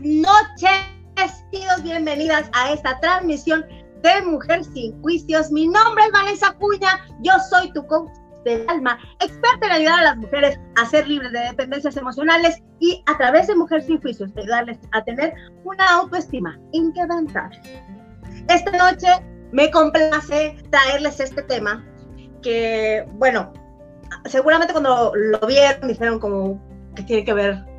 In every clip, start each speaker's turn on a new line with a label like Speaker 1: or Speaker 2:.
Speaker 1: noches, tíos, bienvenidas a esta transmisión de Mujer Sin Juicios. Mi nombre es Vanessa Cuña, yo soy tu coach del alma, experta en ayudar a las mujeres a ser libres de dependencias emocionales y a través de Mujer Sin Juicios ayudarles a tener una autoestima inquebrantable. Esta noche me complace traerles este tema que, bueno, seguramente cuando lo vieron dijeron como que tiene que ver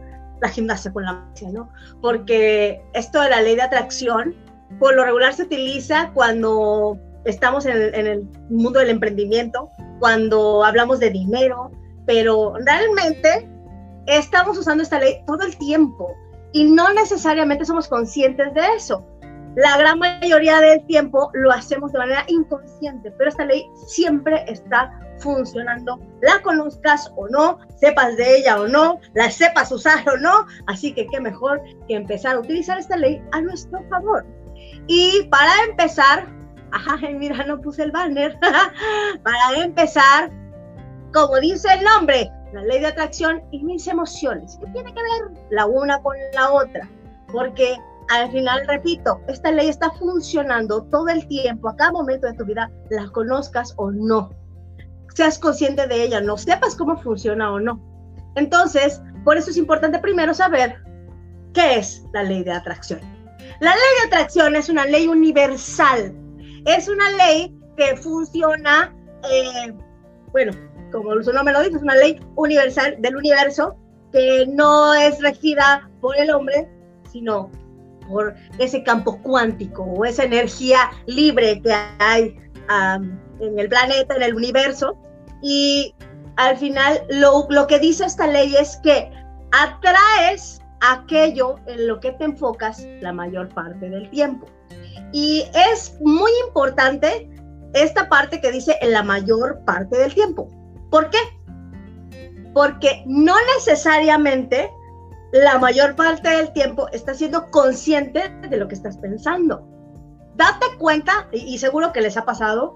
Speaker 1: la gimnasia con la magia, ¿no? Porque esto de la ley de atracción, por lo regular se utiliza cuando estamos en el, mundo del emprendimiento, cuando hablamos de dinero, pero realmente estamos usando esta ley todo el tiempo y no necesariamente somos conscientes de eso. La gran mayoría del tiempo lo hacemos de manera inconsciente, pero esta ley siempre está funcionando, la conozcas o no, sepas de ella o no, la sepas usar o no, así que qué mejor que empezar a utilizar esta ley a nuestro favor. Y para empezar, ajá, mira, no puse el banner, para empezar, como dice el nombre, la ley de atracción y mis emociones, ¿qué tiene que ver la una con la otra? Porque al final, repito, esta ley está funcionando todo el tiempo, a cada momento de tu vida, la conozcas o no seas consciente de ella, no sepas cómo funciona o no. Entonces, por eso es importante primero saber qué es la ley de atracción. La ley de atracción es una ley universal, es una ley que funciona, eh, bueno, como su nombre lo dice, es una ley universal del universo que no es regida por el hombre, sino por ese campo cuántico o esa energía libre que hay en el planeta, en el universo. Y al final lo, lo que dice esta ley es que atraes aquello en lo que te enfocas la mayor parte del tiempo. Y es muy importante esta parte que dice en la mayor parte del tiempo. ¿Por qué? Porque no necesariamente la mayor parte del tiempo estás siendo consciente de lo que estás pensando. Date cuenta, y seguro que les ha pasado,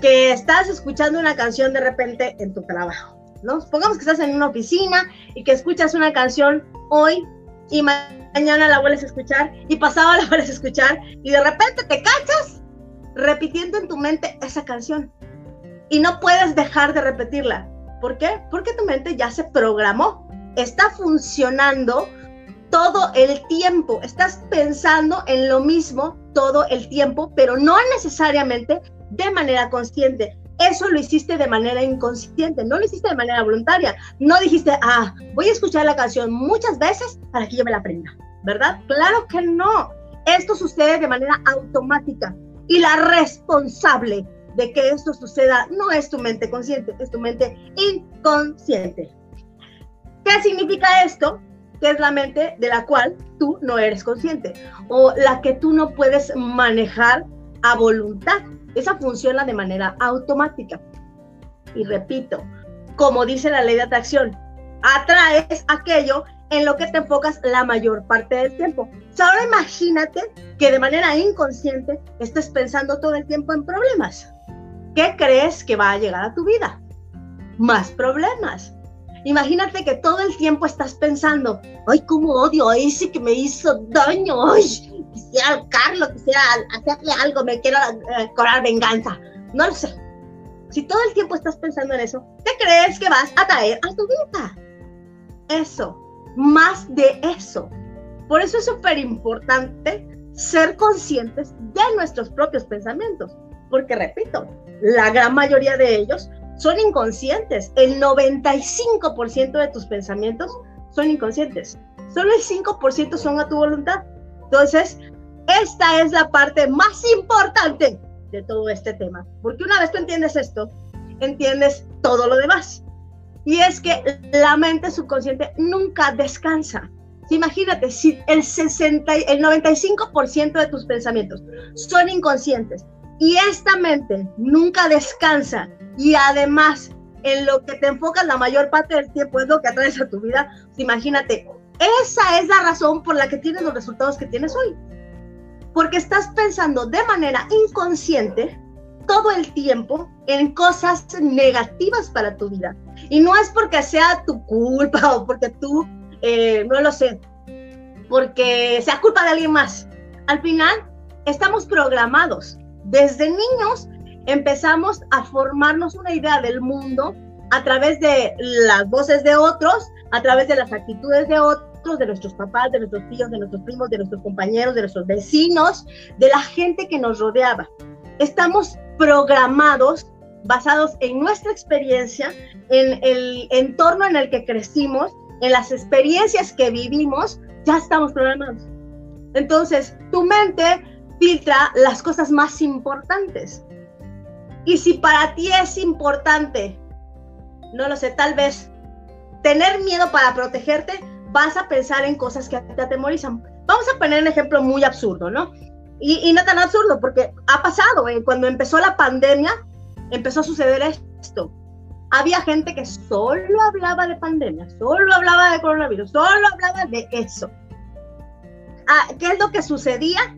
Speaker 1: que estás escuchando una canción de repente en tu trabajo, ¿no? Supongamos que estás en una oficina y que escuchas una canción hoy y mañana la vuelves a escuchar y pasado la vuelves a escuchar y de repente te cachas repitiendo en tu mente esa canción y no puedes dejar de repetirla. ¿Por qué? Porque tu mente ya se programó, está funcionando todo el tiempo, estás pensando en lo mismo todo el tiempo, pero no necesariamente de manera consciente. Eso lo hiciste de manera inconsciente, no lo hiciste de manera voluntaria. No dijiste, ah, voy a escuchar la canción muchas veces para que yo me la aprenda, ¿verdad? Claro que no. Esto sucede de manera automática y la responsable de que esto suceda no es tu mente consciente, es tu mente inconsciente. ¿Qué significa esto? Que es la mente de la cual tú no eres consciente o la que tú no puedes manejar a voluntad. Esa funciona de manera automática. Y repito, como dice la ley de atracción, atraes aquello en lo que te enfocas la mayor parte del tiempo. ahora imagínate que de manera inconsciente estés pensando todo el tiempo en problemas. ¿Qué crees que va a llegar a tu vida? Más problemas. Imagínate que todo el tiempo estás pensando, ay, cómo odio a ese que me hizo daño, ay, quisiera ahorcarlo, quisiera hacerle algo, me quiero eh, cobrar venganza. No lo sé. Si todo el tiempo estás pensando en eso, ¿qué crees que vas a traer a tu vida? Eso, más de eso. Por eso es súper importante ser conscientes de nuestros propios pensamientos. Porque, repito, la gran mayoría de ellos son inconscientes. El 95% de tus pensamientos son inconscientes. Solo el 5% son a tu voluntad. Entonces, esta es la parte más importante de todo este tema. Porque una vez tú entiendes esto, entiendes todo lo demás. Y es que la mente subconsciente nunca descansa. Imagínate, si el, 60, el 95% de tus pensamientos son inconscientes y esta mente nunca descansa y además en lo que te enfocas la mayor parte del tiempo es lo que atraes tu vida, imagínate, esa es la razón por la que tienes los resultados que tienes hoy. Porque estás pensando de manera inconsciente todo el tiempo en cosas negativas para tu vida. Y no es porque sea tu culpa o porque tú, eh, no lo sé, porque sea culpa de alguien más. Al final, estamos programados. Desde niños empezamos a formarnos una idea del mundo a través de las voces de otros, a través de las actitudes de otros, de nuestros papás, de nuestros tíos, de nuestros primos, de nuestros compañeros, de nuestros vecinos, de la gente que nos rodeaba. Estamos programados basados en nuestra experiencia, en el entorno en el que crecimos, en las experiencias que vivimos, ya estamos programados. Entonces, tu mente filtra las cosas más importantes. Y si para ti es importante, no lo sé, tal vez tener miedo para protegerte, vas a pensar en cosas que te atemorizan. Vamos a poner un ejemplo muy absurdo, ¿no? Y, no tan absurdo, porque ha pasado, ¿eh? cuando empezó la pandemia, empezó a suceder esto. Había gente que solo hablaba de pandemia, solo hablaba de coronavirus, solo hablaba de eso. Ah, ¿Qué es lo que sucedía?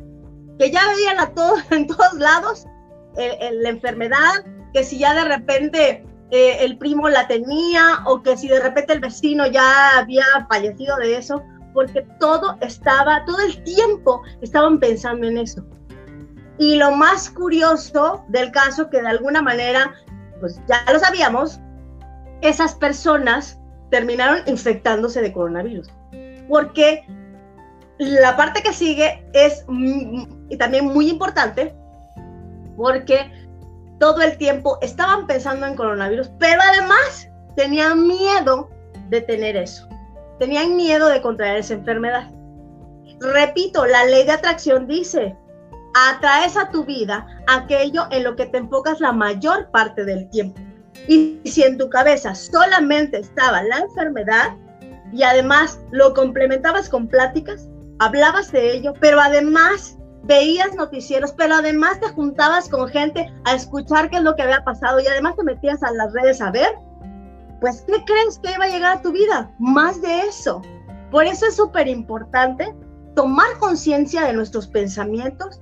Speaker 1: Que ya veían a todos, en todos lados la enfermedad, que si ya de repente eh, el primo la tenía o que si de repente el vecino ya había fallecido de eso, porque todo estaba, todo el tiempo estaban pensando en eso. Y lo más curioso del caso, que de alguna manera, pues ya lo sabíamos, esas personas terminaron infectándose de coronavirus. Porque la parte que sigue es y también muy importante, porque todo el tiempo estaban pensando en coronavirus, pero además tenían miedo de tener eso. Tenían miedo de contraer esa enfermedad. Repito, la ley de atracción dice, atraes a tu vida aquello en lo que te enfocas la mayor parte del tiempo. Y si en tu cabeza solamente estaba la enfermedad y además lo complementabas con pláticas, hablabas de ello, pero además veías noticieros, pero además te juntabas con gente a escuchar qué es lo que había pasado y además te metías a las redes a ver, pues ¿qué crees que iba a llegar a tu vida? Más de eso. Por eso es súper importante tomar conciencia de nuestros pensamientos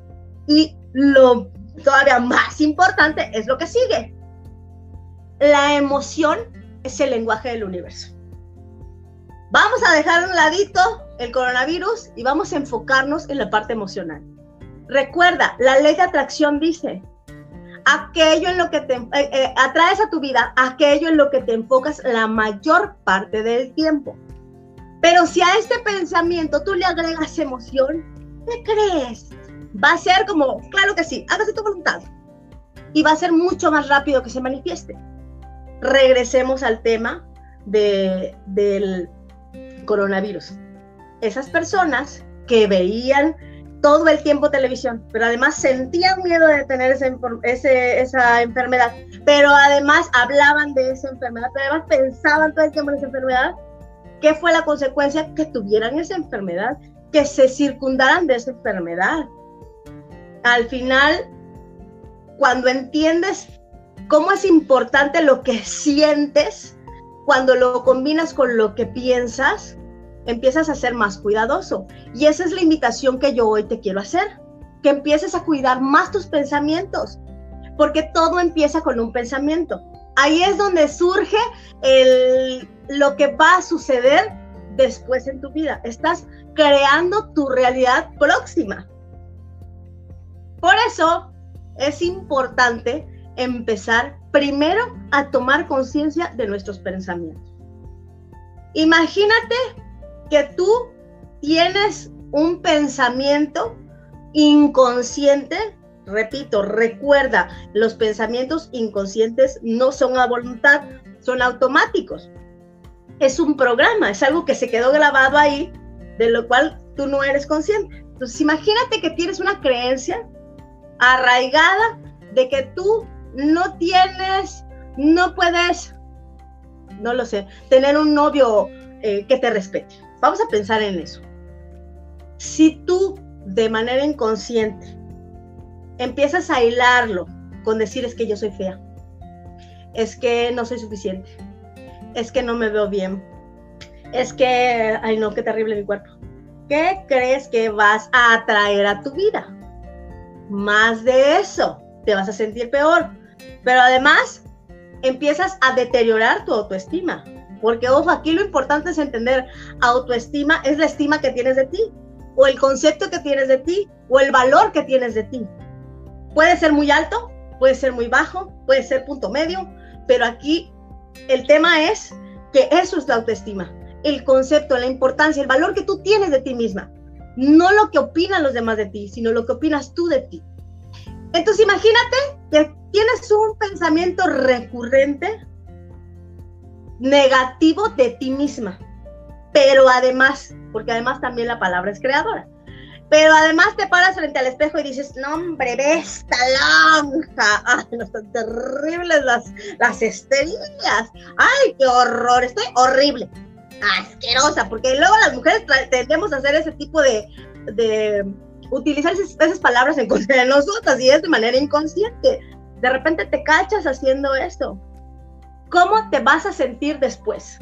Speaker 1: y lo todavía más importante es lo que sigue. La emoción es el lenguaje del universo. Vamos a dejar a un ladito el coronavirus y vamos a enfocarnos en la parte emocional. Recuerda, la ley de atracción dice, aquello en lo que te eh, eh, atraes a tu vida, aquello en lo que te enfocas la mayor parte del tiempo. Pero si a este pensamiento tú le agregas emoción, ¿qué crees? Va a ser como, claro que sí, hágase tu voluntad. Y va a ser mucho más rápido que se manifieste. Regresemos al tema de, del coronavirus. Esas personas que veían todo el tiempo televisión, pero además sentían miedo de tener esa enfermedad, pero además hablaban de esa enfermedad, pero además pensaban todo el tiempo en esa enfermedad. ¿Qué fue la consecuencia? Que tuvieran esa enfermedad, que se circundaran de esa enfermedad. Al final, cuando entiendes cómo es importante lo que sientes, cuando lo combinas con lo que piensas, empiezas a ser más cuidadoso. Y esa es la invitación que yo hoy te quiero hacer, que empieces a cuidar más tus pensamientos, porque todo empieza con un pensamiento. Ahí es donde surge el, lo que va a suceder después en tu vida. Estás creando tu realidad próxima. Por eso es importante empezar primero a tomar conciencia de nuestros pensamientos. Imagínate que tú tienes un pensamiento inconsciente, repito, recuerda, los pensamientos inconscientes no son a voluntad, son automáticos. Es un programa, es algo que se quedó grabado ahí, de lo cual tú no eres consciente. Entonces, imagínate que tienes una creencia arraigada de que tú no tienes, no puedes, no lo sé, tener un novio eh, que te respete. Vamos a pensar en eso. Si tú de manera inconsciente empiezas a hilarlo con decir es que yo soy fea, es que no soy suficiente, es que no me veo bien, es que, ay no, qué terrible mi cuerpo. ¿Qué crees que vas a atraer a tu vida? Más de eso, te vas a sentir peor. Pero además, empiezas a deteriorar tu autoestima. Porque, ojo, aquí lo importante es entender, autoestima es la estima que tienes de ti. o el concepto que tienes de ti o el valor que tienes de ti. Puede ser muy alto, puede ser muy bajo, puede ser punto medio, pero aquí el tema es que eso es la autoestima, el concepto, la importancia, el valor que tú tienes de ti misma. No lo que opinan los demás de ti, sino lo que opinas tú de ti. Entonces imagínate que tienes un pensamiento recurrente negativo de ti misma, pero además, porque además también la palabra es creadora, pero además te paras frente al espejo y dices, no hombre, ve esta lonja, ay, no están terribles las, las esterillas, ay, qué horror, estoy horrible, asquerosa, porque luego las mujeres tendemos a hacer ese tipo de, de utilizar esas, palabras en contra de nosotras y es de manera inconsciente. De repente te cachas haciendo esto. ¿Cómo te vas a sentir después?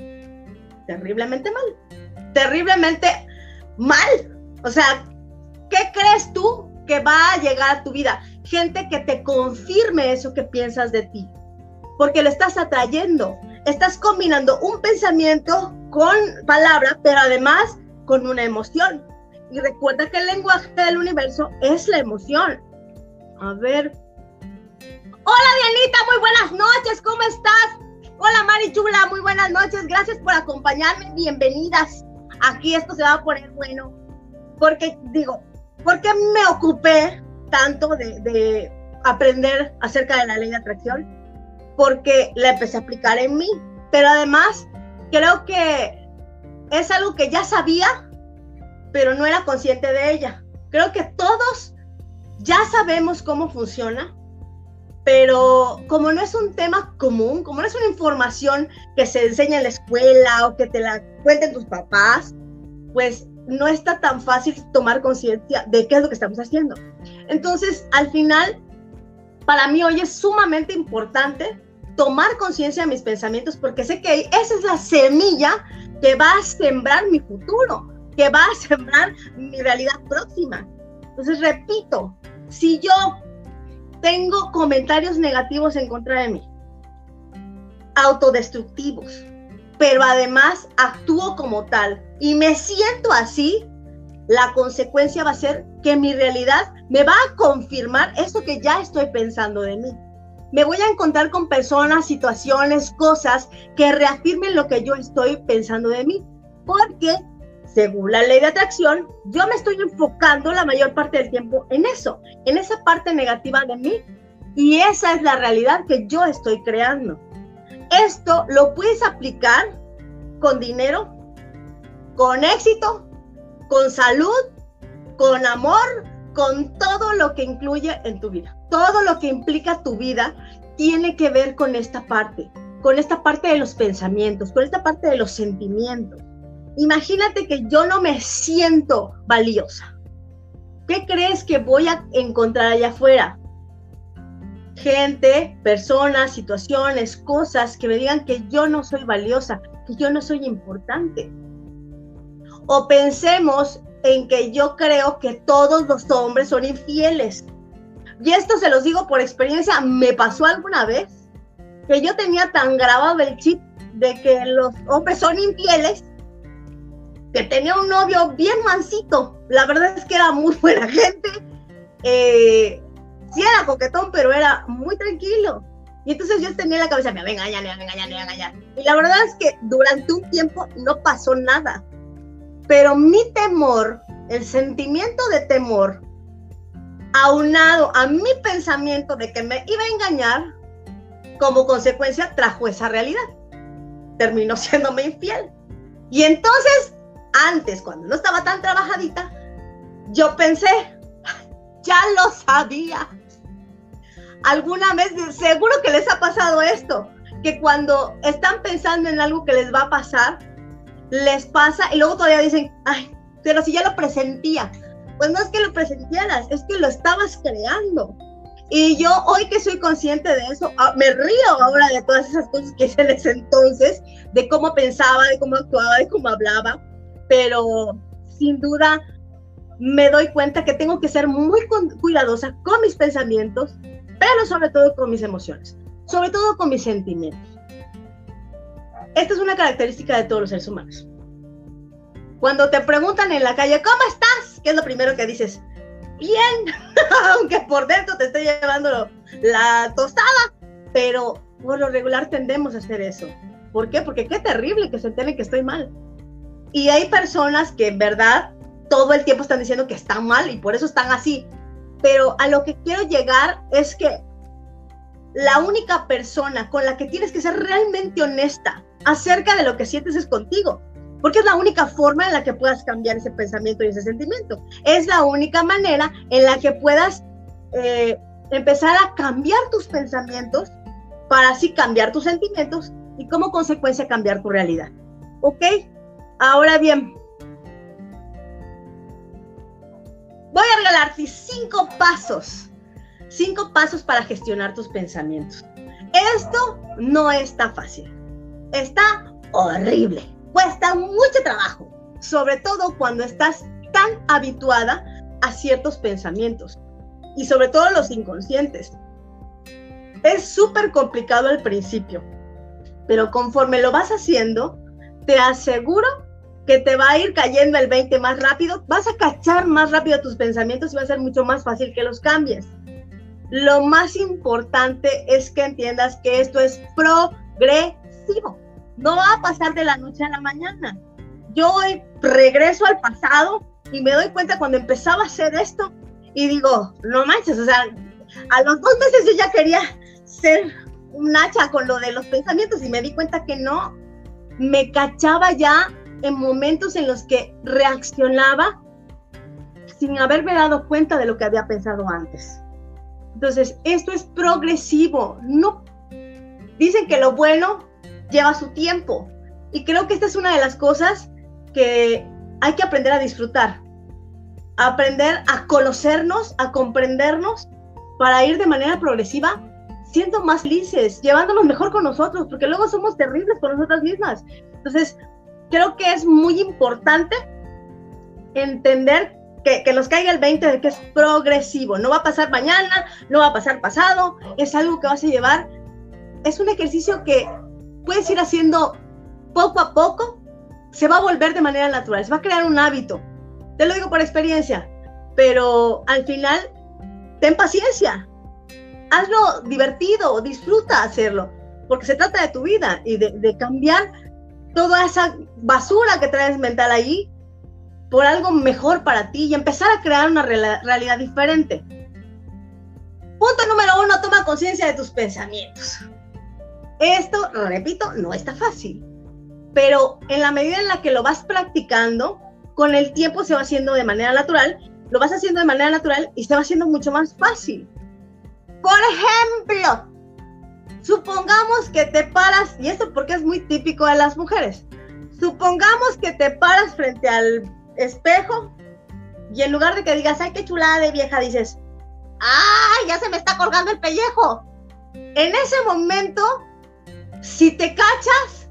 Speaker 1: Terriblemente mal. Terriblemente mal. O sea, ¿qué crees tú que va a llegar a tu vida? Gente que te confirme eso que piensas de ti. Porque lo estás atrayendo. Estás combinando un pensamiento con palabra, pero además con una emoción. Y recuerda que el lenguaje del universo es la emoción. A ver. Hola Dianita, muy buenas noches, ¿cómo estás? Hola Mari Chula, muy buenas noches, gracias por acompañarme, bienvenidas. Aquí esto se va a poner bueno. Porque digo, ¿por qué me ocupé tanto de, de aprender acerca de la ley de atracción? Porque la empecé a aplicar en mí. Pero además, creo que es algo que ya sabía, pero no era consciente de ella. Creo que todos ya sabemos cómo funciona, pero como no es un tema común, como no es una información que se enseña en la escuela o que te la cuenten tus papás, pues no está tan fácil tomar conciencia de qué es lo que estamos haciendo. Entonces, al final, para mí hoy es sumamente importante tomar conciencia de mis pensamientos porque sé que esa es la semilla que va a sembrar mi futuro que va a sembrar mi realidad próxima. Entonces, repito, si yo tengo comentarios negativos en contra de mí, autodestructivos, pero además actúo como tal y me siento así, la consecuencia va a ser que mi realidad me va a confirmar eso que ya estoy pensando de mí. Me voy a encontrar con personas, situaciones, cosas que reafirmen lo que yo estoy pensando de mí. Porque según la ley de atracción, yo me estoy enfocando la mayor parte del tiempo en eso, en esa parte negativa de mí. Y esa es la realidad que yo estoy creando. Esto lo puedes aplicar con dinero, con éxito, con salud, con amor, con todo lo que incluye en tu vida. Todo lo que implica tu vida tiene que ver con esta parte, con esta parte de los pensamientos, con esta parte de los sentimientos. Imagínate que yo no me siento valiosa. ¿Qué crees que voy a encontrar allá afuera? Gente, personas, situaciones, cosas que me digan que yo no soy valiosa, que yo no soy importante. O pensemos en que yo creo que todos los hombres son infieles. Y esto se los digo por experiencia, me pasó alguna vez que yo tenía tan grabado el chip de que los hombres son infieles que tenía un novio bien mansito. La verdad es que era muy buena gente. Eh, sí era coquetón, pero era muy tranquilo. Y entonces yo tenía en la cabeza, me va a engañar, me va a engañar, me va a engañar. Y la verdad es que durante un tiempo no pasó nada. Pero mi temor, el sentimiento de temor, aunado a mi pensamiento de que me iba a engañar, como consecuencia trajo esa realidad. Terminó siéndome infiel. Y entonces antes, cuando no estaba tan trabajadita, yo pensé, ya lo sabía. Alguna vez, seguro que les ha pasado esto, que cuando están pensando en algo que les va a pasar, les pasa y luego todavía dicen, ay, pero si ya lo presentía. Pues no es que lo presentieras, es que lo estabas creando. Y yo hoy que soy consciente de eso, ah, me río ahora de todas esas cosas que hice en ese entonces, de cómo pensaba, de cómo actuaba, de cómo hablaba pero sin duda me doy cuenta que tengo que ser muy cuidadosa con mis pensamientos, pero sobre todo con mis emociones, sobre todo con mis sentimientos. Esta es una característica de todos los seres humanos. Cuando te preguntan en la calle, ¿cómo estás? ¿qué es lo primero que dices? Bien, aunque por dentro te esté llevando la tostada, pero por lo regular tendemos a hacer eso. ¿Por qué? Porque qué terrible que se enteren que estoy mal. Y hay personas que en verdad todo el tiempo están diciendo que están mal y por eso están así. Pero a lo que quiero llegar es que la única persona con la que tienes que ser realmente honesta acerca de lo que sientes es contigo. Porque es la única forma en la que puedas cambiar ese pensamiento y ese sentimiento. Es la única manera en la que puedas eh, empezar a cambiar tus pensamientos para así cambiar tus sentimientos y como consecuencia cambiar tu realidad. ¿Ok? Ahora bien, voy a regalarte cinco pasos, cinco pasos para gestionar tus pensamientos. Esto no está fácil, está horrible, cuesta mucho trabajo, sobre todo cuando estás tan habituada a ciertos pensamientos y sobre todo los inconscientes. Es súper complicado al principio, pero conforme lo vas haciendo, te aseguro que te va a ir cayendo el 20 más rápido, vas a cachar más rápido tus pensamientos y va a ser mucho más fácil que los cambies. Lo más importante es que entiendas que esto es progresivo. No va a pasar de la noche a la mañana. Yo hoy regreso al pasado y me doy cuenta cuando empezaba a hacer esto y digo, no manches, o sea, a los dos meses yo ya quería ser un hacha con lo de los pensamientos y me di cuenta que no, me cachaba ya en momentos en los que reaccionaba sin haberme dado cuenta de lo que había pensado antes. Entonces, esto es progresivo. No dicen que lo bueno lleva su tiempo y creo que esta es una de las cosas que hay que aprender a disfrutar. Aprender a conocernos, a comprendernos para ir de manera progresiva siendo más felices, llevándonos mejor con nosotros, porque luego somos terribles con nosotras mismas. Entonces, creo que es muy importante entender que, que, nos caiga el 20 de que es progresivo. No va a pasar mañana, no va a pasar pasado, es algo que vas a llevar. Es un ejercicio que puedes ir haciendo poco a poco, se va a volver de manera natural, se va a crear un hábito. Te lo digo por experiencia, pero al final, ten paciencia, hazlo divertido, disfruta hacerlo, porque se trata de tu vida y de, cambiar toda esa basura que traes mental ahí por algo mejor para ti y empezar a crear una realidad diferente. Punto número uno, toma conciencia de tus pensamientos. Esto, repito, no está fácil, pero en la medida en la que lo vas practicando, con el tiempo se va haciendo de manera natural, lo vas haciendo de manera natural y se va haciendo mucho más fácil. Por ejemplo, supongamos que te paras, y esto porque es muy típico de las mujeres, supongamos que te paras frente al espejo y en lugar de que digas, ay, qué chulada de vieja, dices, ay, ya se me está colgando el pellejo. En ese momento, si te cachas,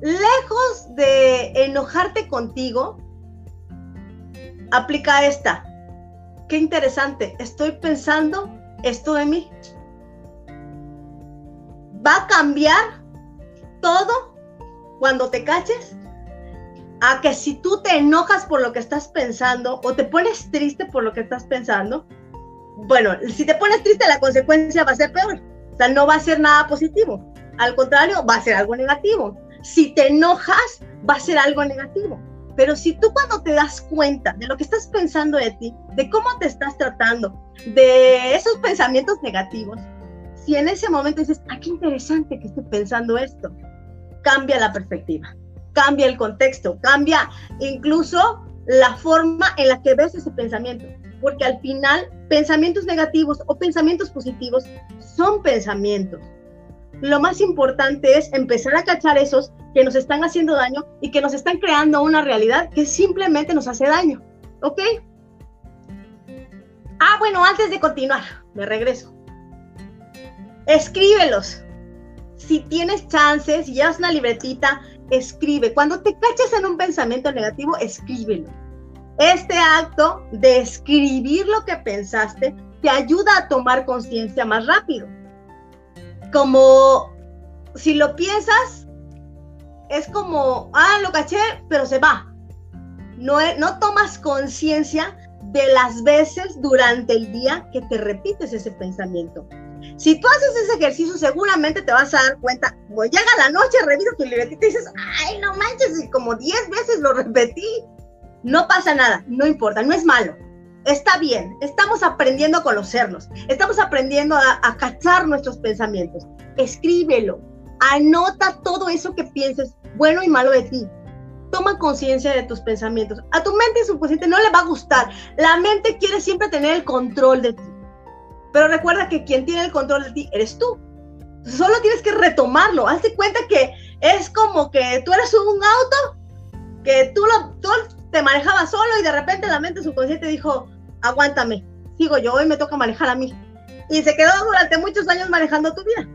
Speaker 1: lejos de enojarte contigo, aplica esta. Qué interesante, estoy pensando esto de mí. Va a cambiar todo cuando te caches a que si tú te enojas por lo que estás pensando o te pones triste por lo que estás pensando, bueno, si te pones triste la consecuencia va a ser peor. O sea, no va a ser nada positivo. Al contrario, va a ser algo negativo. Si te enojas, va a ser algo negativo. Pero si tú cuando te das cuenta de lo que estás pensando de ti, de cómo te estás tratando, de esos pensamientos negativos, si en ese momento dices, ah, qué interesante que estoy pensando esto, cambia la perspectiva, cambia el contexto, cambia incluso la forma en la que ves ese pensamiento. Porque al final, pensamientos negativos o pensamientos positivos son pensamientos. Lo más importante es empezar a cachar esos que nos están haciendo daño y que nos están creando una realidad que simplemente nos hace daño. ¿Ok? Ah, bueno, antes de continuar, me regreso. Escríbelos. Si tienes chances, si llevas una libretita, escribe. Cuando te caches en un pensamiento negativo, escríbelo. Este acto de escribir lo que pensaste te ayuda a tomar conciencia más rápido. Como si lo piensas, es como, ah, lo caché, pero se va. no, no tomas conciencia de las veces durante el día que te repites ese pensamiento. Si tú haces ese ejercicio, seguramente te vas a dar cuenta, pues llega la noche, reviso tu libretita y dices, ay, no manches, y como 10 veces lo repetí. No pasa nada, no importa, no es malo. Está bien, estamos aprendiendo a conocernos, estamos aprendiendo a, a cachar nuestros pensamientos. Escríbelo, anota todo eso que pienses, bueno y malo de ti. Toma conciencia de tus pensamientos. A tu mente subconsciente no le va a gustar. La mente quiere siempre tener el control de ti. Pero recuerda que quien tiene el control de ti eres tú. Solo tienes que retomarlo. Hazte cuenta que es como que tú eres un auto que tú, lo, tú te manejabas solo y de repente la mente subconsciente dijo, aguántame, sigo yo, hoy me toca manejar a mí. Y se quedó durante muchos años manejando tu vida.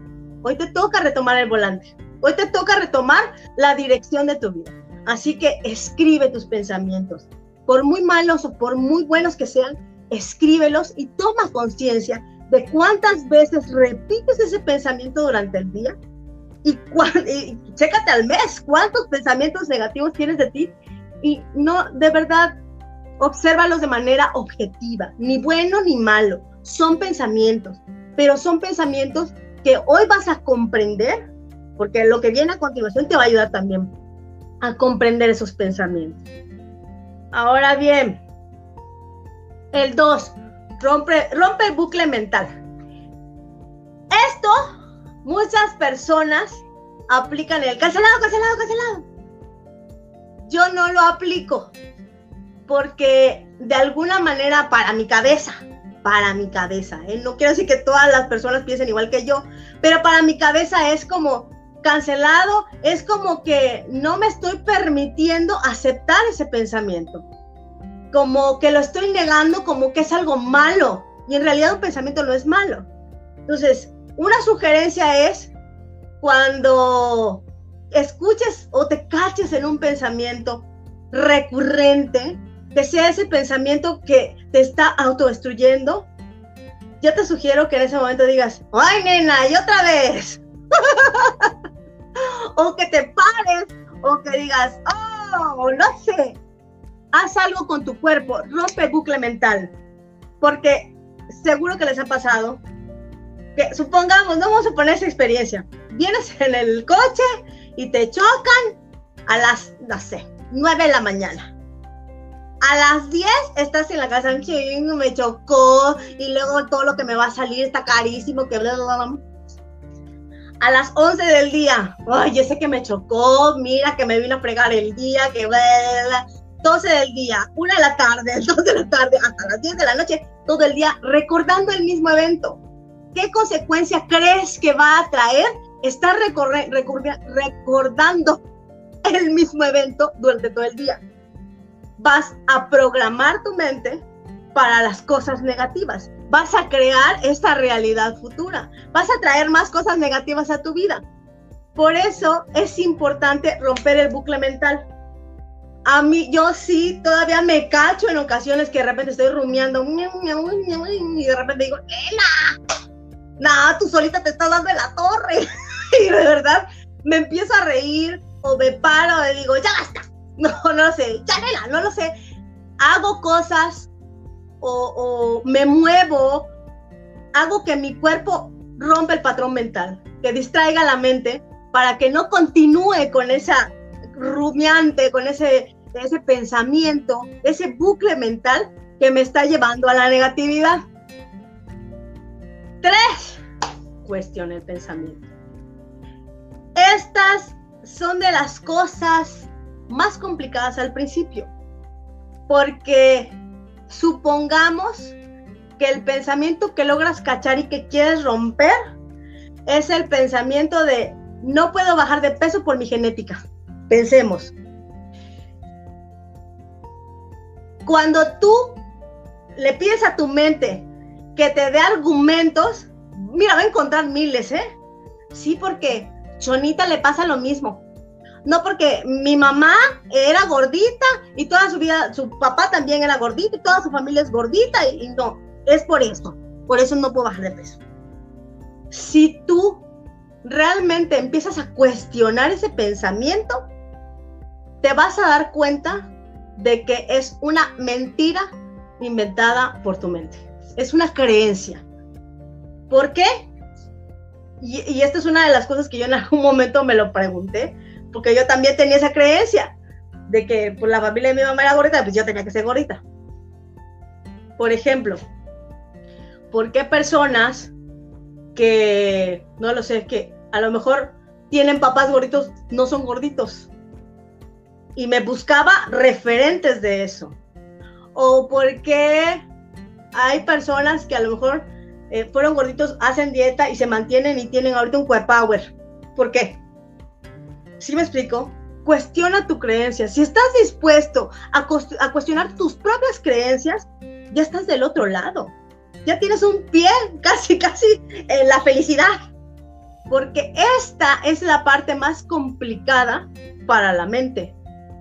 Speaker 1: Hoy te toca retomar el volante. Hoy te toca retomar la dirección de tu vida. Así que escribe tus pensamientos. Por muy malos o por muy buenos que sean, escríbelos y toma conciencia de cuántas veces repites ese pensamiento durante el día y, y, chécate al mes cuántos pensamientos negativos tienes de ti y no, de verdad, obsérvalos de manera objetiva, ni bueno ni malo, son pensamientos, pero son pensamientos que hoy vas a comprender, porque lo que viene a continuación te va a ayudar también a comprender esos pensamientos. Ahora bien, el 2, rompe, rompe el bucle mental. Esto muchas personas aplican el cancelado, cancelado, cancelado. Yo no lo aplico porque de alguna manera para mi cabeza, para mi cabeza, ¿eh? no quiero decir que todas las personas piensen igual que yo, pero para mi cabeza es como cancelado es como que no me estoy permitiendo aceptar ese pensamiento. Como que lo estoy negando como que es algo malo. Y en realidad un pensamiento no es malo. Entonces, una sugerencia es cuando escuches o te caches en un pensamiento recurrente, que sea ese pensamiento que te está autodestruyendo, yo te sugiero que en ese momento digas, ay nena, y otra vez. o que te pares, o que digas, oh, no sé. Haz algo con tu cuerpo, rompe bucle mental. Porque seguro que les ha pasado que, supongamos, no vamos a poner esa experiencia. Vienes en el coche y te chocan a las, no sé, 9 de la mañana. A las 10 estás en la casa, me chocó y luego todo lo que me va a salir está carísimo, que bla, bla, bla a las 11 del día, ay, ese que me chocó, mira que me vino a fregar el día, que bla, 12 del día, 1 de la tarde, 2 de la tarde, hasta las 10 de la noche, todo el día recordando el mismo evento. ¿Qué consecuencia crees que va a traer estar recordando el mismo evento durante todo el día? Vas a programar tu mente para las cosas negativas vas a crear esta realidad futura. Vas a traer más cosas negativas a tu vida. Por eso es importante romper el bucle mental. A mí, yo sí, todavía me cacho en ocasiones que de repente estoy rumiando y de repente digo, nena, nada, tú solita te estás dando la torre. y de verdad me empiezo a reír o me paro y digo, ya basta. No, no lo sé, ya nena, no lo sé. Hago cosas o, me muevo, hago que mi cuerpo rompa el patrón mental, que distraiga la mente para que no continúe con esa rumiante, con ese, ese pensamiento, ese bucle mental que me está llevando a la negatividad. Tres, cuestiona el pensamiento. Son de las cosas más complicadas al principio, porque Supongamos que el pensamiento que logras cachar y que quieres romper es el pensamiento de no puedo bajar de peso por mi genética. Pensemos. Cuando tú le pides a tu mente que te dé argumentos, mira, va a encontrar miles, ¿eh? Sí, porque Chonita le pasa lo mismo no porque mi mamá era gordita y toda su vida, su papá también era gordito y toda su familia es gordita y, no, es por eso, por eso no puedo bajar de peso. Si tú realmente empiezas a cuestionar ese pensamiento, te vas a dar cuenta de que es una mentira inventada por tu mente. Es una creencia. ¿Por qué? Y, esta es una de las cosas que yo en algún momento me lo pregunté, porque yo también tenía esa creencia de que pues, la familia de mi mamá era gordita, pues yo tenía que ser gordita. Por ejemplo, ¿por qué personas que, no lo sé, que a lo mejor tienen papás gorditos, no son gorditos? Y me buscaba referentes de eso. O por qué hay personas que a lo mejor eh, fueron gorditos, hacen dieta y se mantienen y tienen ahorita un power. ¿Por qué? ¿Sí me explico? Cuestiona tu creencia. Si estás dispuesto a, a cuestionar tus propias creencias, ya estás del otro lado. Ya tienes un pie casi, casi en la felicidad. Porque esta es la parte más complicada para la mente.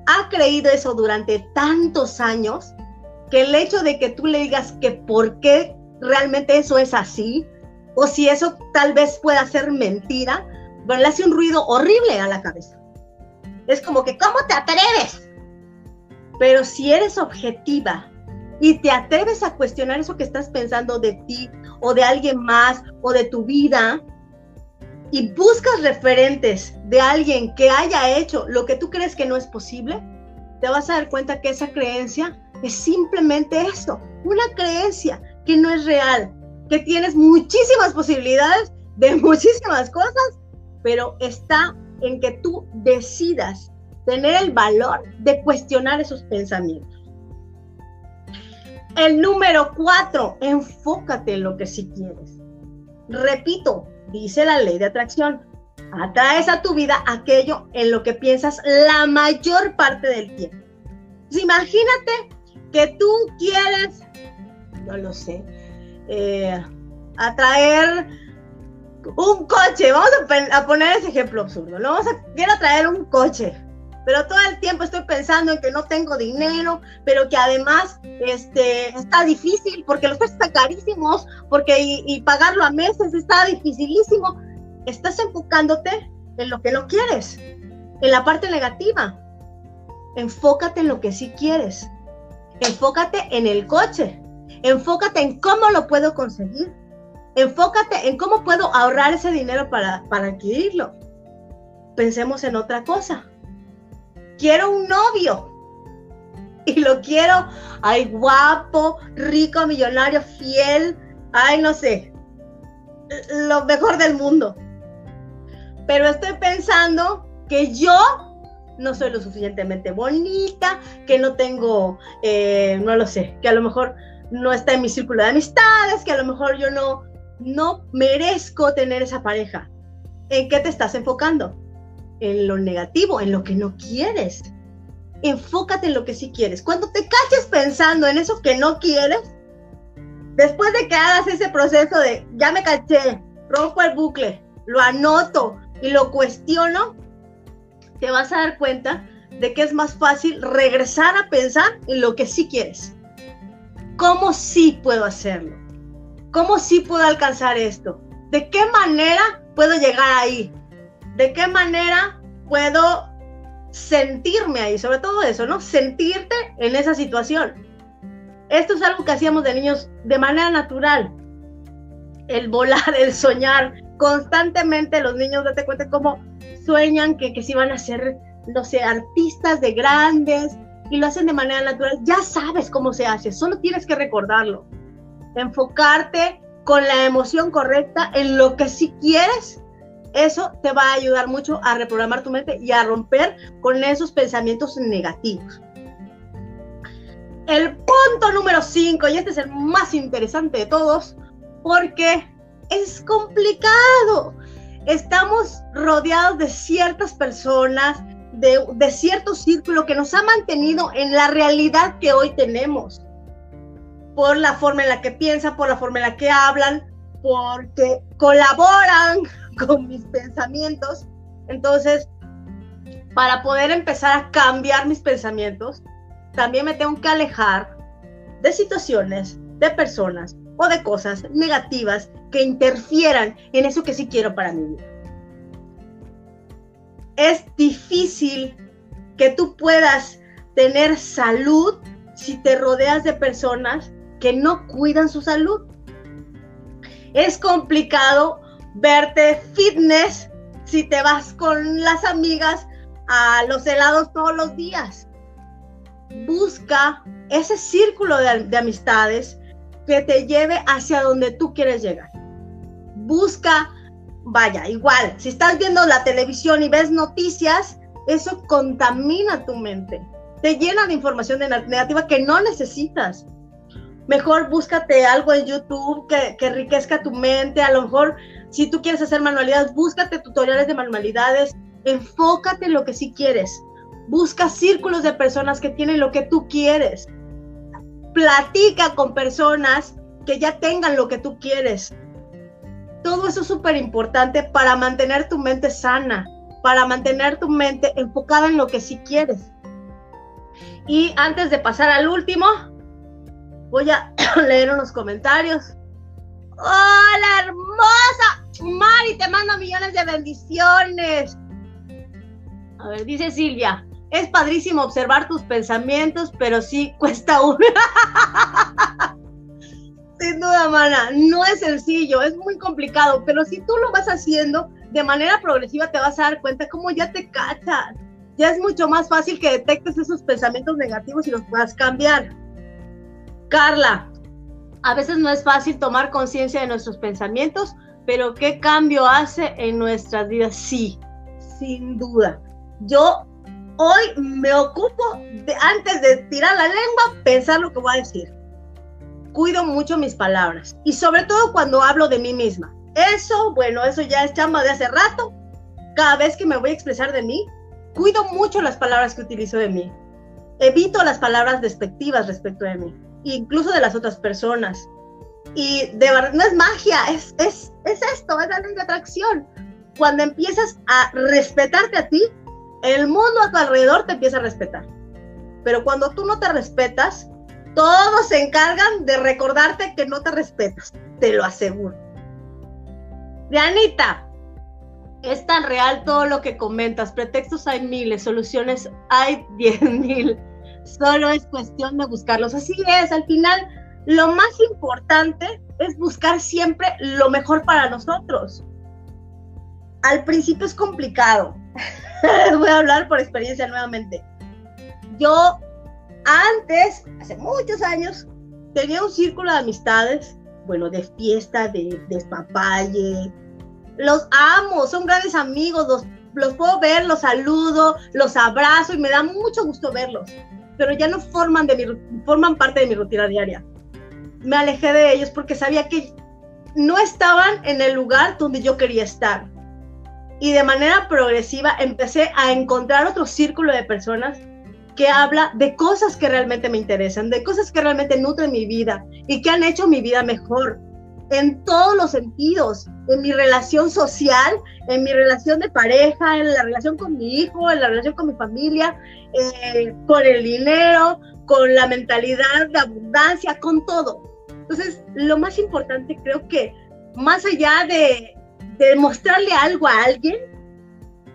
Speaker 1: Ha creído eso durante tantos años que el hecho de que tú le digas que por qué realmente eso es así, o si eso tal vez pueda ser mentira, bueno, le hace un ruido horrible a la cabeza. Es como que, ¿cómo te atreves? Pero si eres objetiva y te atreves a cuestionar eso que estás pensando de ti o de alguien más o de tu vida, y buscas referentes de alguien que haya hecho lo que tú crees que no es posible, te vas a dar cuenta que esa creencia es simplemente eso, una creencia que no es real, que tienes muchísimas posibilidades de muchísimas cosas, pero está en que tú decidas tener el valor de cuestionar esos pensamientos. El número cuatro, enfócate en lo que sí quieres. Repito, dice la ley de atracción, atraes a tu vida aquello en lo que piensas la mayor parte del tiempo. imagínate que tú quieres, no lo sé, eh, atraer un coche, vamos a, poner ese ejemplo absurdo, ¿no? Vamos a, quiero traer un coche, pero todo el tiempo estoy pensando en que no tengo dinero, pero que además este, está difícil porque los coches están carísimos, porque y, pagarlo a meses está dificilísimo. Estás enfocándote en lo que no quieres, en la parte negativa. Enfócate en lo que sí quieres. Enfócate en el coche. Enfócate en cómo lo puedo conseguir. Enfócate en cómo puedo ahorrar ese dinero para, para adquirirlo. Pensemos en otra cosa. Quiero un novio. Y lo quiero, ay, guapo, rico, millonario, fiel, ay, no sé, lo mejor del mundo. Pero estoy pensando que yo no soy lo suficientemente bonita, que no tengo, eh, no lo sé, que a lo mejor no está en mi círculo de amistades, que a lo mejor yo no, no merezco tener esa pareja. ¿En qué te estás enfocando? En lo negativo, en lo que no quieres. Enfócate en lo que sí quieres. Cuando te caches pensando en eso que no quieres, después de que hagas ese proceso de ya me caché, rompo el bucle, lo anoto y lo cuestiono, te vas a dar cuenta de que es más fácil regresar a pensar en lo que sí quieres. ¿Cómo sí puedo hacerlo? ¿Cómo sí puedo alcanzar esto? ¿De qué manera puedo llegar ahí? ¿De qué manera puedo sentirme ahí? Sobre todo eso, ¿no? Sentirte en esa situación. Esto es algo que hacíamos de niños de manera natural. El volar, el soñar. Constantemente los niños, date cuenta cómo sueñan que, que si van a ser, no sé, artistas de grandes, y lo hacen de manera natural, ya sabes cómo se hace, solo tienes que recordarlo. Enfocarte con la emoción correcta en lo que sí quieres, eso te va a ayudar mucho a reprogramar tu mente y a romper con esos pensamientos negativos. El punto número 5, y este es el más interesante de todos, porque es complicado. Estamos rodeados de ciertas personas, de, cierto círculo que nos ha mantenido en la realidad que hoy tenemos. Por la forma en la que piensan, por la forma en la que hablan, porque colaboran con mis pensamientos. Entonces, para poder empezar a cambiar mis pensamientos, también me tengo que alejar de situaciones, de personas o de cosas negativas que interfieran en eso que sí quiero para mi vida es difícil que tú puedas tener salud si te rodeas de personas que no cuidan su salud. Es complicado verte fitness si te vas con las amigas a los helados todos los días. Busca ese círculo de, de amistades que te lleve hacia donde tú quieres llegar. Busca, vaya, igual, si estás viendo la televisión y ves noticias, eso contamina tu mente, te llena de información negativa que no necesitas. Mejor búscate algo en YouTube que, que enriquezca tu mente. A lo mejor, si tú quieres hacer manualidades, búscate tutoriales de manualidades. Enfócate en lo que sí quieres. Busca círculos de personas que tienen lo que tú quieres. Platica con personas que ya tengan lo que tú quieres. Todo eso es súper importante para mantener tu mente sana, para mantener tu mente enfocada en lo que sí quieres. Y antes de pasar al último, voy a leer unos comentarios. Hola, hermosa. Mari, te mando millones de bendiciones. A ver, dice Silvia, es padrísimo observar tus pensamientos, pero sí cuesta uno. Sin duda, mana, no es sencillo, es muy complicado, pero si tú lo vas haciendo de manera progresiva, te vas a dar cuenta cómo ya te cachas. Ya es mucho más fácil que detectes esos pensamientos negativos y los puedas cambiar. Carla, a veces no es fácil tomar conciencia de nuestros pensamientos, pero ¿qué cambio hace en nuestras vidas? Sí, sin duda. Yo hoy me ocupo de, antes de tirar la lengua, pensar lo que voy a decir cuido mucho mis palabras y sobre todo cuando hablo de mí misma. Eso, bueno, eso ya es chamba de hace rato. Cada vez que me voy a expresar de mí, cuido mucho las palabras que utilizo de mí. Evito las palabras despectivas respecto de mí, incluso de las otras personas. Y de verdad, no es magia, es, es, es esto, es la ley de atracción. Cuando empiezas a respetarte a ti, el mundo a tu alrededor te empieza a respetar. Pero cuando tú no te respetas, todos se encargan de recordarte que no te respetas, te lo aseguro. Dianita, es tan real todo lo que comentas. Pretextos hay miles, soluciones hay diez mil. Solo es cuestión de buscarlos. Así es, al final lo más importante es buscar siempre lo mejor para nosotros. Al principio es complicado. Voy a hablar por experiencia nuevamente. Yo antes, hace muchos años, tenía un círculo de amistades, bueno, de fiesta, de, de Los amo, son grandes amigos, los, los puedo ver, los saludo, los abrazo y me da mucho gusto verlos. Pero ya no forman, de mi, forman parte de mi rutina diaria. Me alejé de ellos porque sabía que no estaban en el lugar donde yo quería estar. Y de manera progresiva empecé a encontrar otro círculo de personas que habla de cosas que realmente me interesan, de cosas que realmente nutren mi vida y que han hecho mi vida mejor en todos los sentidos, en mi relación social, en mi relación de pareja, en la relación con mi hijo, en la relación con mi familia, eh, con el dinero, con la mentalidad de abundancia, con todo. Entonces, lo más importante creo que más allá de, de mostrarle algo a alguien,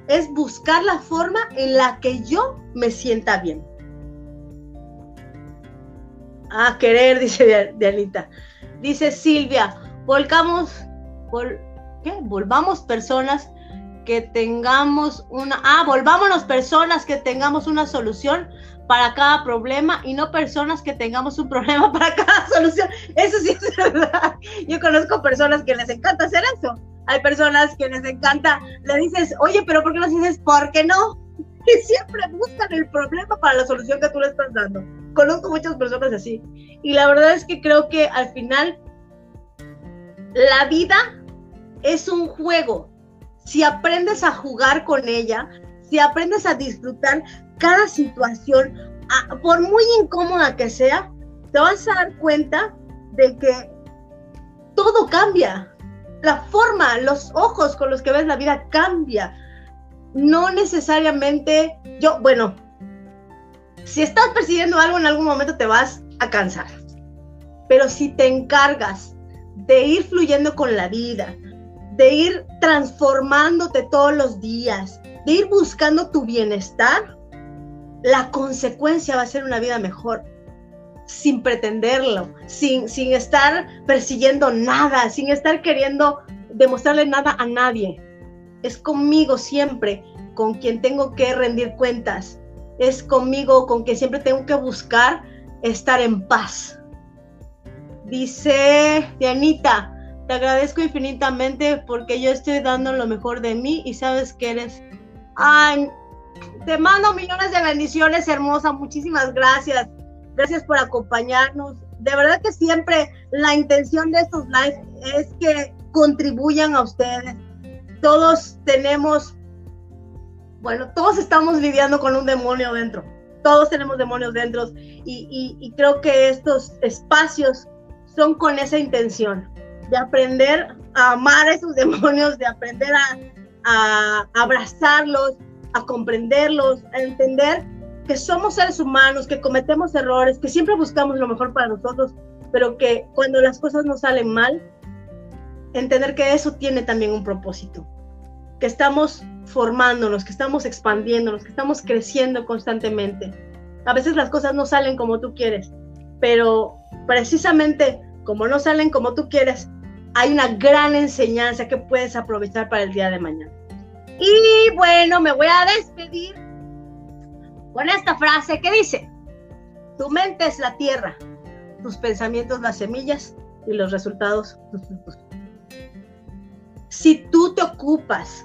Speaker 1: es buscar la forma en la que yo me sienta bien. Ah, querer, dice Dianita. Dice Silvia, volcamos, ¿qué? Volvamos personas que tengamos una, ah, volvámonos personas que tengamos una solución para cada problema y no personas que tengamos un problema para cada solución. Eso sí es verdad. Yo conozco personas que les encanta hacer eso hay personas que les encanta, le dices, oye, pero ¿por qué no dices, ¿por qué no? Y siempre buscan el problema para la solución que tú le estás dando. Conozco muchas personas así. Y la verdad es que creo que al final la vida es un juego. Si aprendes a jugar con ella, si aprendes a disfrutar cada situación, por muy incómoda que sea, te vas a dar cuenta de que todo cambia la forma, los ojos con los que ves la vida cambia. No necesariamente yo, bueno, si estás persiguiendo algo en algún momento te vas a cansar. Pero si te encargas de ir fluyendo con la vida, de ir transformándote todos los días, de ir buscando tu bienestar, la consecuencia va a ser una vida mejor, sin pretenderlo, sin, sin estar persiguiendo nada, sin estar queriendo demostrarle nada a nadie. Es conmigo siempre con quien tengo que rendir cuentas. Es conmigo con quien siempre tengo que buscar estar en paz. Dice Dianita, te agradezco infinitamente porque yo estoy dando lo mejor de mí y sabes que eres... Ay, te mando millones de bendiciones, hermosa. Muchísimas gracias. Gracias por acompañarnos. De verdad que siempre la intención de estos lives es que contribuyan a ustedes. Todos tenemos, bueno, todos estamos lidiando con un demonio dentro. Todos tenemos demonios dentro y, y creo que estos espacios son con esa intención de aprender a amar a esos demonios, de aprender a, a abrazarlos, a comprenderlos, a entender que somos seres humanos, que cometemos errores, que siempre buscamos lo mejor para nosotros, pero que cuando las cosas no salen mal, entender que eso tiene también un propósito, que estamos formándonos, que estamos expandiéndonos, que estamos creciendo constantemente. A veces las cosas no salen como tú quieres, pero precisamente como no salen como tú quieres, hay una gran enseñanza que puedes aprovechar para el día de mañana. Y bueno, me voy a despedir con esta frase que dice, tu mente es la tierra, tus pensamientos las semillas y los resultados frutos. Si tú te ocupas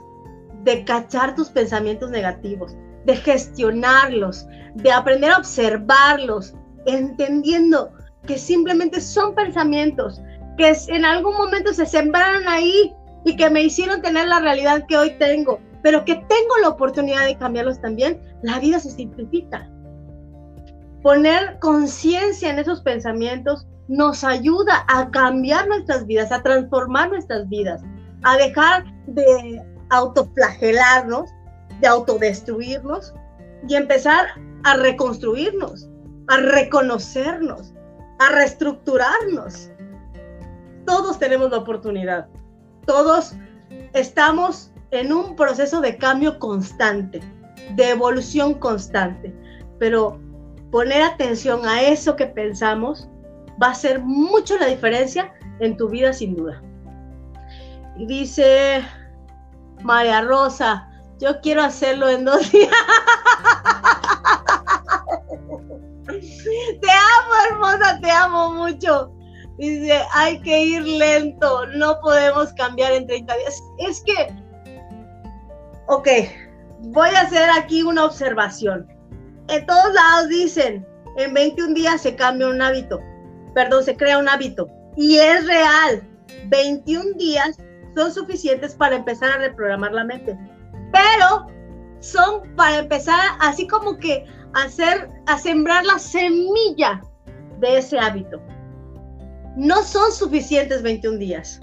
Speaker 1: de cachar tus pensamientos negativos, de gestionarlos, de aprender a observarlos, entendiendo que simplemente son pensamientos, que en algún momento se sembraron ahí y que me hicieron tener la realidad que hoy tengo, pero que tengo la oportunidad de cambiarlos también, la vida se simplifica. Poner conciencia en esos pensamientos nos ayuda a cambiar nuestras vidas, a transformar nuestras vidas, a dejar de autoflagelarnos, de autodestruirnos y empezar a reconstruirnos, a reconocernos, a reestructurarnos todos tenemos la oportunidad. Todos estamos en un proceso de cambio constante, de evolución constante. Pero poner atención a eso que pensamos va a hacer mucho la diferencia en tu vida sin duda. Y dice María Rosa, yo quiero hacerlo en dos días. te amo, hermosa, te amo mucho. Dice, hay que ir lento, no podemos cambiar en 30 días. Es que, ok, voy a hacer aquí una observación. En todos lados dicen, en 21 días se cambia un hábito, perdón, se crea un hábito. Y es real, 21 días son suficientes para empezar a reprogramar la mente. Pero son para empezar así como que a hacer, a sembrar la semilla de ese hábito no son suficientes 21 días.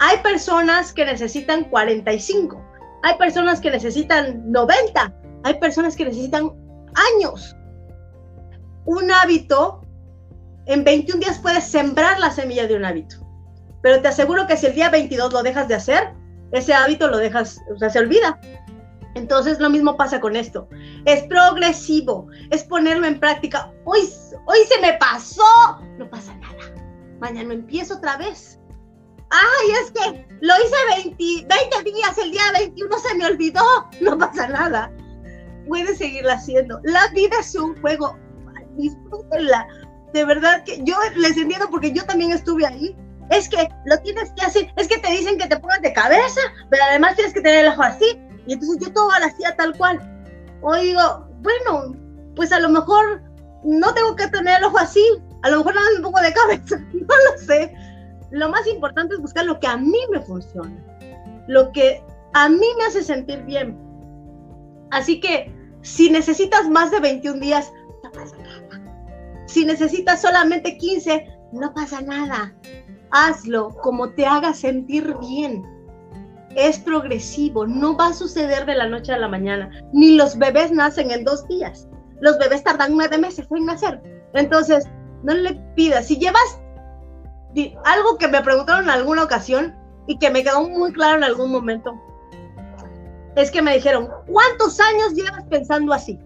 Speaker 1: Hay personas que necesitan 45, hay personas que necesitan 90, hay personas que necesitan años. Un hábito, en 21 días puedes sembrar la semilla de un hábito, pero te aseguro que si el día 22 lo dejas de hacer, ese hábito lo dejas, o sea, se olvida. Entonces lo mismo pasa con esto. Es progresivo, es ponerlo en práctica. Hoy, hoy se me pasó, no pasa nada mañana empiezo otra vez. Ay, es que lo hice 20, 20 días, el día 21 se me olvidó, no pasa nada. Puedes seguirla haciendo. La vida es un juego, disfrútenla. De verdad que yo les entiendo porque yo también estuve ahí. Es que lo tienes que hacer, es que te dicen que te pongas de cabeza, pero además tienes que tener el ojo así. Y entonces yo todo lo hacía tal cual. Oigo, bueno, pues a lo mejor no tengo que tener el ojo así, a lo mejor nada un poco de cabeza, no lo sé. Lo más importante es buscar lo que a mí me funciona, lo que a mí me hace sentir bien. Así que si necesitas más de 21 días, no pasa nada. Si necesitas solamente 15, no pasa nada. Hazlo como te haga sentir bien. Es progresivo, no va a suceder de la noche a la mañana. Ni los bebés nacen en dos días. Los bebés tardan nueve meses en nacer. Entonces, no le pidas. Si llevas algo que me preguntaron en alguna ocasión y que me quedó muy claro en algún momento, es que me dijeron, ¿cuántos años llevas pensando así?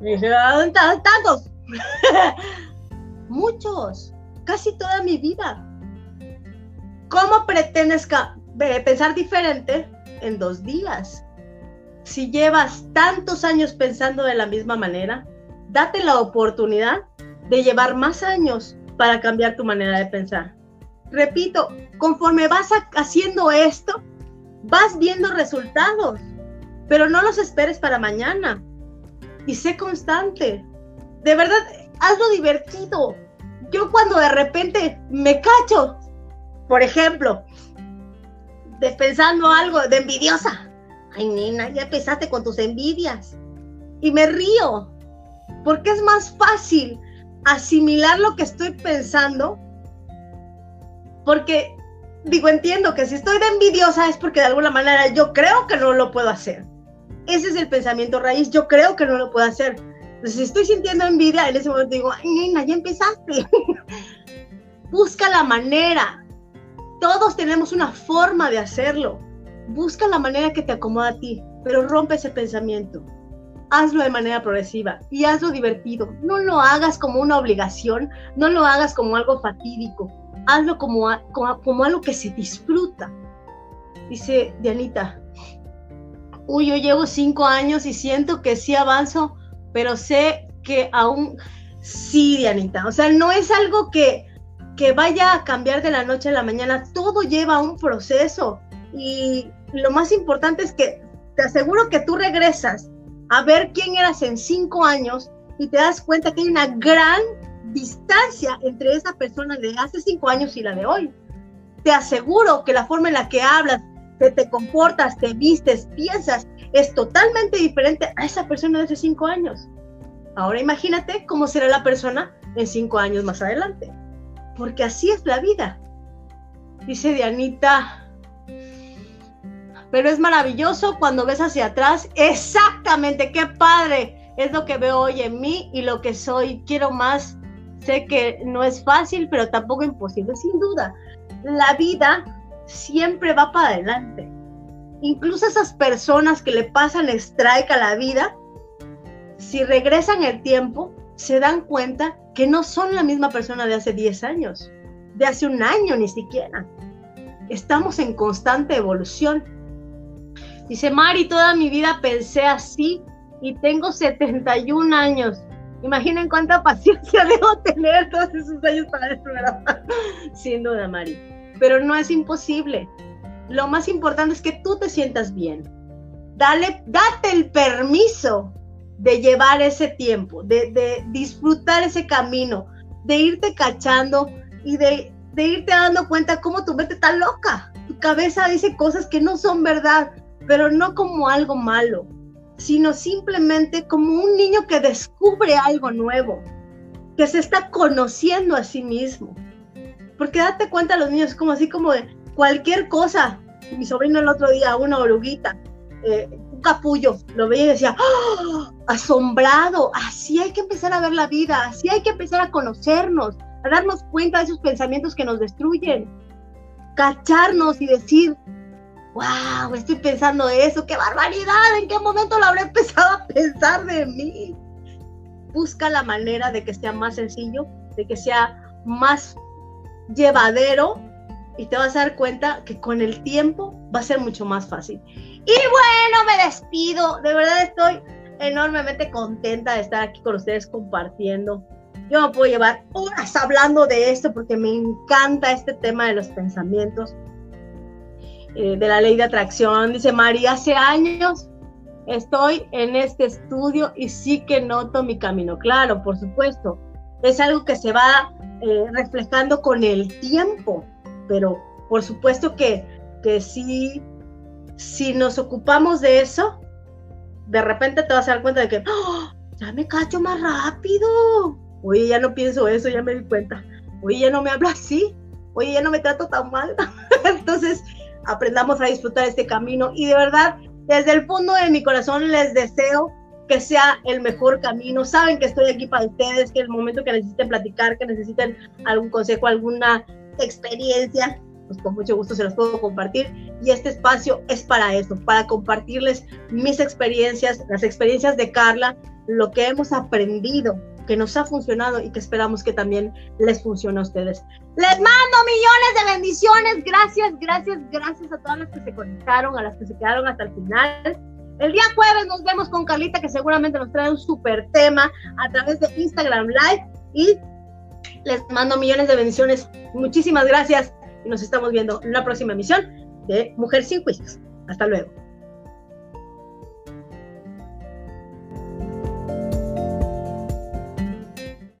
Speaker 1: Y dije, ¿dónde tantos? Muchos, casi toda mi vida. ¿Cómo pretendes pensar diferente en dos días? Si llevas tantos años pensando de la misma manera, date la oportunidad de llevar más años para cambiar tu manera de pensar. Repito, conforme vas haciendo esto, vas viendo resultados, pero no los esperes para mañana. Y sé constante. De verdad, hazlo divertido. Yo cuando de repente me cacho, por ejemplo, pensando algo de envidiosa. Ay, nena, ya empezaste con tus envidias. Y me río, porque es más fácil asimilar lo que estoy pensando, porque digo, entiendo que si estoy de envidiosa es porque de alguna manera yo creo que no lo puedo hacer. Ese es el pensamiento raíz, yo creo que no lo puedo hacer. Entonces, si estoy sintiendo envidia, en ese momento digo, ay, nena, ya empezaste. Busca la manera. Todos tenemos una forma de hacerlo. Busca la manera que te acomoda a ti, pero rompe ese pensamiento hazlo de manera progresiva y hazlo divertido. No lo hagas como una obligación, no lo hagas como algo fatídico, hazlo como, como, algo que se disfruta. Dice Dianita, uy, yo llevo cinco años y siento que sí avanzo, pero sé que aún sí, Dianita. O sea, no es algo que, que vaya a cambiar de la noche a la mañana, todo lleva un proceso. Y lo más importante es que te aseguro que tú regresas a ver quién eras en cinco años y te das cuenta que hay una gran distancia entre esa persona de hace cinco años y la de hoy. Te aseguro que la forma en la que hablas, que te comportas, te vistes, piensas, es totalmente diferente a esa persona de hace cinco años. Ahora imagínate cómo será la persona en cinco años más adelante. Porque así es la vida. Dice Dianita, pero es maravilloso cuando ves hacia atrás. Exactamente, qué padre. Es lo que veo hoy en mí y lo que soy. Quiero más. Sé que no es fácil, pero tampoco imposible, sin duda. La vida siempre va para adelante. Incluso esas personas que le pasan strike a la vida, si regresan el tiempo, se dan cuenta que no son la misma persona de hace 10 años, de hace un año ni siquiera. Estamos en constante evolución Dice, Mari, toda mi vida pensé así y tengo 71 años. Imaginen cuánta paciencia debo tener todos esos años para ¿verdad? Sin duda, Mari. Pero no es imposible. Lo más importante es que tú te sientas bien. Dale, date el permiso de llevar ese tiempo, de, de disfrutar ese camino, de irte cachando y de, de irte dando cuenta cómo tu mente está loca. Tu cabeza dice cosas que no son verdad pero no como algo malo, sino simplemente como un niño que descubre algo nuevo, que se está conociendo a sí mismo. Porque date cuenta, los niños como así como cualquier cosa. Mi sobrino el otro día, una oruguita, eh, un capullo, lo veía y decía, ¡Oh! asombrado, así hay que empezar a ver la vida, así hay que empezar a conocernos, a darnos cuenta de esos pensamientos que nos destruyen, cacharnos y decir, wow, estoy pensando eso, qué barbaridad, ¿en qué momento lo habré empezado a pensar de mí? Busca la manera de que sea más sencillo, de que sea más llevadero y te vas a dar cuenta que con el tiempo va a ser mucho más fácil. Y bueno, me despido, de verdad estoy enormemente contenta de estar aquí con ustedes compartiendo. Yo me puedo llevar horas hablando de esto porque me encanta este tema de los pensamientos eh, de la ley de atracción. Dice María, hace años estoy en este estudio y sí que noto mi camino. Claro, por supuesto, es algo que se va eh, reflejando con el tiempo, pero por supuesto que, que sí, si nos ocupamos de eso, de repente te vas a dar cuenta de que ¡Oh! ya me cacho más rápido. Oye, ya no pienso eso, ya me di cuenta. Oye, ya no me hablo así. Oye, ya no me trato tan mal. Entonces, aprendamos a disfrutar este camino y de verdad, desde el fondo de mi corazón les deseo que sea el mejor camino. Saben que estoy aquí para ustedes, que el momento que necesiten platicar, que necesiten algún consejo, alguna experiencia, pues con mucho gusto se los puedo compartir. Y este espacio es para eso, para compartirles mis experiencias, las experiencias de Carla lo que hemos aprendido, que nos ha funcionado y que esperamos que también les funcione a ustedes. Les mando millones de bendiciones. Gracias, gracias, gracias a todas las que se conectaron, a las que se quedaron hasta el final. El día jueves nos vemos con Carlita, que seguramente nos trae un súper tema a través de Instagram Live. Y les mando millones de bendiciones. Muchísimas gracias y nos estamos viendo en la próxima emisión de Mujer sin Juicios. Hasta luego.